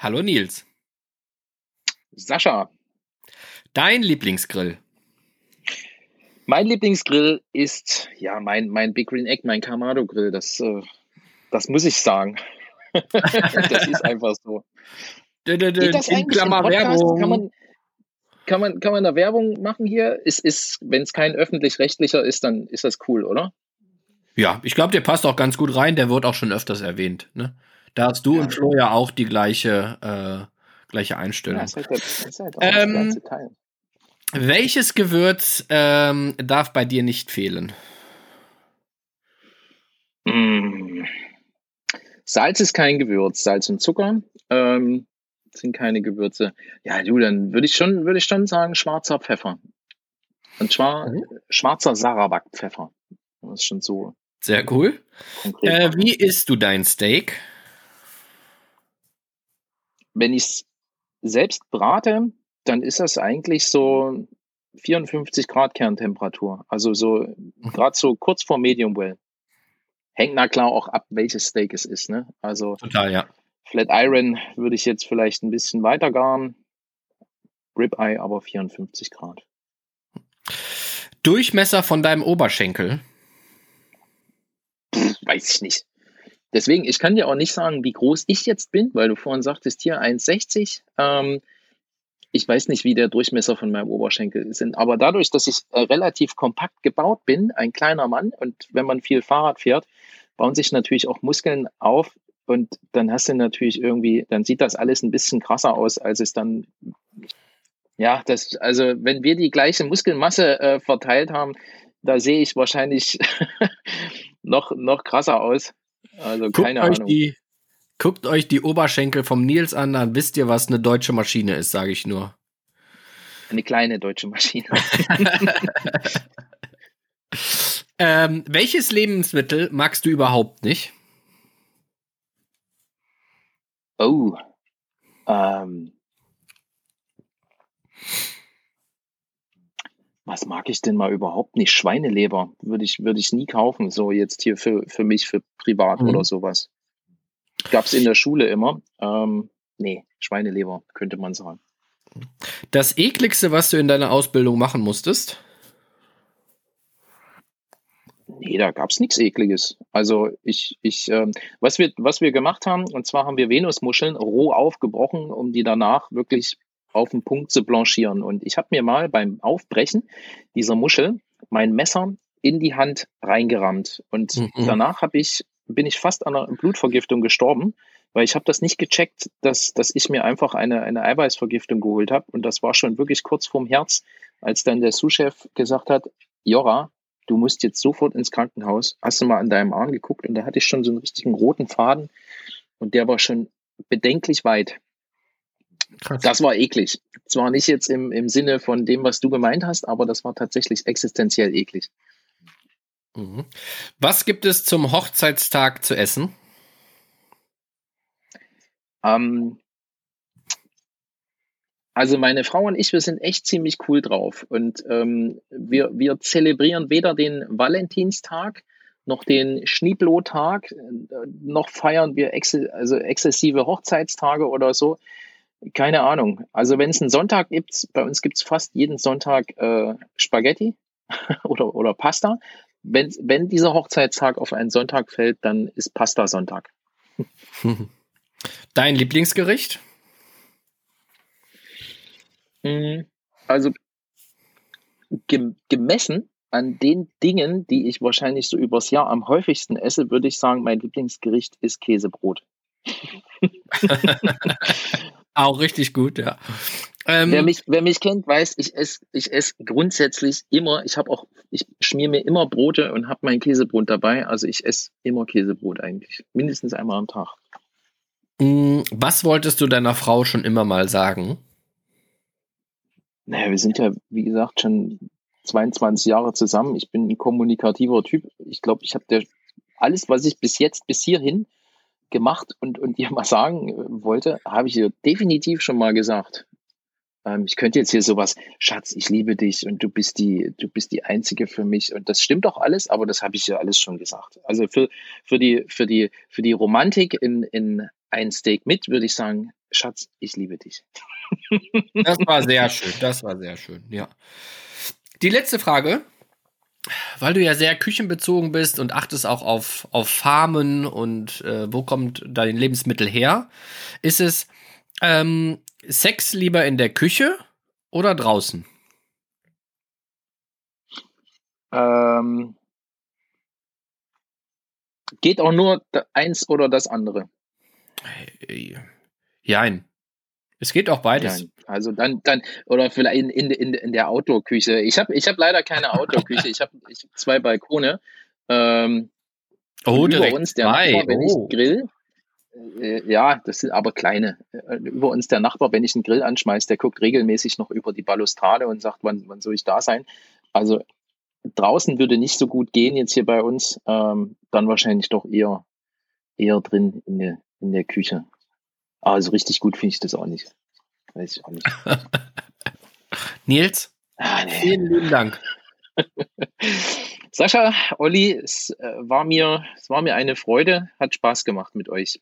Hallo Nils. Sascha. Dein Lieblingsgrill? Mein Lieblingsgrill ist ja mein, mein Big Green Egg, mein Kamado Grill. Das, äh, das muss ich sagen. das ist einfach so. Geht das eigentlich Klammer Werbung. Kann man, kann, man, kann man da Werbung machen hier? Ist, ist, Wenn es kein öffentlich-rechtlicher ist, dann ist das cool, oder? Ja, ich glaube, der passt auch ganz gut rein. Der wird auch schon öfters erwähnt. Ne? Da hast du ja. und Flo ja auch die gleiche, äh, gleiche Einstellung. Ja, das halt, das ähm, welches Gewürz ähm, darf bei dir nicht fehlen? Mm. Salz ist kein Gewürz. Salz und Zucker ähm, sind keine Gewürze. Ja, du, dann würde ich schon, würde ich schon sagen, schwarzer Pfeffer. Und zwar mhm. schwarzer Sarawak-Pfeffer. Das ist schon so. Sehr cool. Äh, wie isst du dein Steak? Wenn ich es selbst brate, dann ist das eigentlich so 54 Grad Kerntemperatur. Also so mhm. gerade so kurz vor Medium well. Hängt na klar auch ab, welches Steak es ist. Ne? Also total, ja. Flat Iron würde ich jetzt vielleicht ein bisschen weiter garen. Ribeye aber 54 Grad. Durchmesser von deinem Oberschenkel? Pff, weiß ich nicht. Deswegen, ich kann dir auch nicht sagen, wie groß ich jetzt bin, weil du vorhin sagtest, hier 1,60. Ähm, ich weiß nicht, wie der Durchmesser von meinem Oberschenkel ist. Aber dadurch, dass ich äh, relativ kompakt gebaut bin, ein kleiner Mann, und wenn man viel Fahrrad fährt, bauen sich natürlich auch Muskeln auf. Und dann hast du natürlich irgendwie, dann sieht das alles ein bisschen krasser aus, als es dann, ja, das, also wenn wir die gleiche Muskelmasse äh, verteilt haben, da sehe ich wahrscheinlich noch, noch krasser aus. Also Guckt keine euch Ahnung. Die, guckt euch die Oberschenkel vom Nils an, dann wisst ihr, was eine deutsche Maschine ist, sage ich nur. Eine kleine deutsche Maschine. ähm, welches Lebensmittel magst du überhaupt nicht? Oh. Ähm. Was mag ich denn mal überhaupt nicht? Schweineleber würde ich, würde ich nie kaufen, so jetzt hier für, für mich, für privat mhm. oder sowas. Gab es in der Schule immer. Ähm, nee, Schweineleber, könnte man sagen. Das ekligste, was du in deiner Ausbildung machen musstest? Nee, da gab es nichts Ekliges. Also ich, ich, ähm, was wir, was wir gemacht haben, und zwar haben wir Venusmuscheln roh aufgebrochen, um die danach wirklich auf den Punkt zu blanchieren. Und ich habe mir mal beim Aufbrechen dieser Muschel mein Messer in die Hand reingerammt. Und mhm. danach habe ich, bin ich fast an einer Blutvergiftung gestorben, weil ich habe das nicht gecheckt, dass, dass ich mir einfach eine, eine Eiweißvergiftung geholt habe. Und das war schon wirklich kurz vorm Herz, als dann der Sous-Chef gesagt hat, Jora, du musst jetzt sofort ins Krankenhaus. Hast du mal an deinem Arm geguckt? Und da hatte ich schon so einen richtigen roten Faden und der war schon bedenklich weit. Krass. Das war eklig. Zwar nicht jetzt im, im Sinne von dem, was du gemeint hast, aber das war tatsächlich existenziell eklig. Mhm. Was gibt es zum Hochzeitstag zu essen? Ähm, also meine Frau und ich, wir sind echt ziemlich cool drauf. Und ähm, wir, wir zelebrieren weder den Valentinstag noch den Schneeblotag, noch feiern wir ex also exzessive Hochzeitstage oder so. Keine Ahnung. Also wenn es einen Sonntag gibt, bei uns gibt es fast jeden Sonntag äh, Spaghetti oder, oder Pasta. Wenn, wenn dieser Hochzeitstag auf einen Sonntag fällt, dann ist Pasta Sonntag. Dein Lieblingsgericht? Hm, also gemessen an den Dingen, die ich wahrscheinlich so übers Jahr am häufigsten esse, würde ich sagen, mein Lieblingsgericht ist Käsebrot. Auch richtig gut, ja. Ähm, wer, mich, wer mich kennt, weiß, ich esse ich ess grundsätzlich immer, ich habe auch, ich schmier mir immer Brote und habe mein Käsebrot dabei. Also ich esse immer Käsebrot eigentlich. Mindestens einmal am Tag. Mm, was wolltest du deiner Frau schon immer mal sagen? Naja, wir sind ja, wie gesagt, schon 22 Jahre zusammen. Ich bin ein kommunikativer Typ. Ich glaube, ich habe alles, was ich bis jetzt, bis hierhin gemacht und, und dir mal sagen wollte, habe ich dir definitiv schon mal gesagt. Ähm, ich könnte jetzt hier sowas, Schatz, ich liebe dich und du bist die, du bist die Einzige für mich. Und das stimmt doch alles, aber das habe ich ja alles schon gesagt. Also für, für die, für die, für die Romantik in, in ein Steak mit, würde ich sagen, Schatz, ich liebe dich. Das war sehr schön, das war sehr schön, ja. Die letzte Frage, weil du ja sehr küchenbezogen bist und achtest auch auf, auf Farmen und äh, wo kommt dein Lebensmittel her, ist es ähm, Sex lieber in der Küche oder draußen? Ähm, geht auch nur eins oder das andere. Jein. Es geht auch beides. Nein. Also dann, dann, oder vielleicht in, in, in, in der Outdoor-Küche. Ich habe ich hab leider keine Outdoor-Küche. ich habe ich hab zwei Balkone. Ähm, oh, über uns der zwei. Nachbar, wenn oh. ich grill. Äh, ja, das sind aber kleine. Äh, über uns der Nachbar, wenn ich einen Grill anschmeiße, der guckt regelmäßig noch über die Balustrade und sagt, wann, wann soll ich da sein? Also draußen würde nicht so gut gehen jetzt hier bei uns. Ähm, dann wahrscheinlich doch eher, eher drin in der, in der Küche. Also richtig gut finde ich das auch nicht. Weiß ich auch nicht. Nils, ah, nee. vielen lieben Dank. Sascha, Olli, es äh, war, mir, es war mir eine Freude, hat Spaß gemacht mit euch.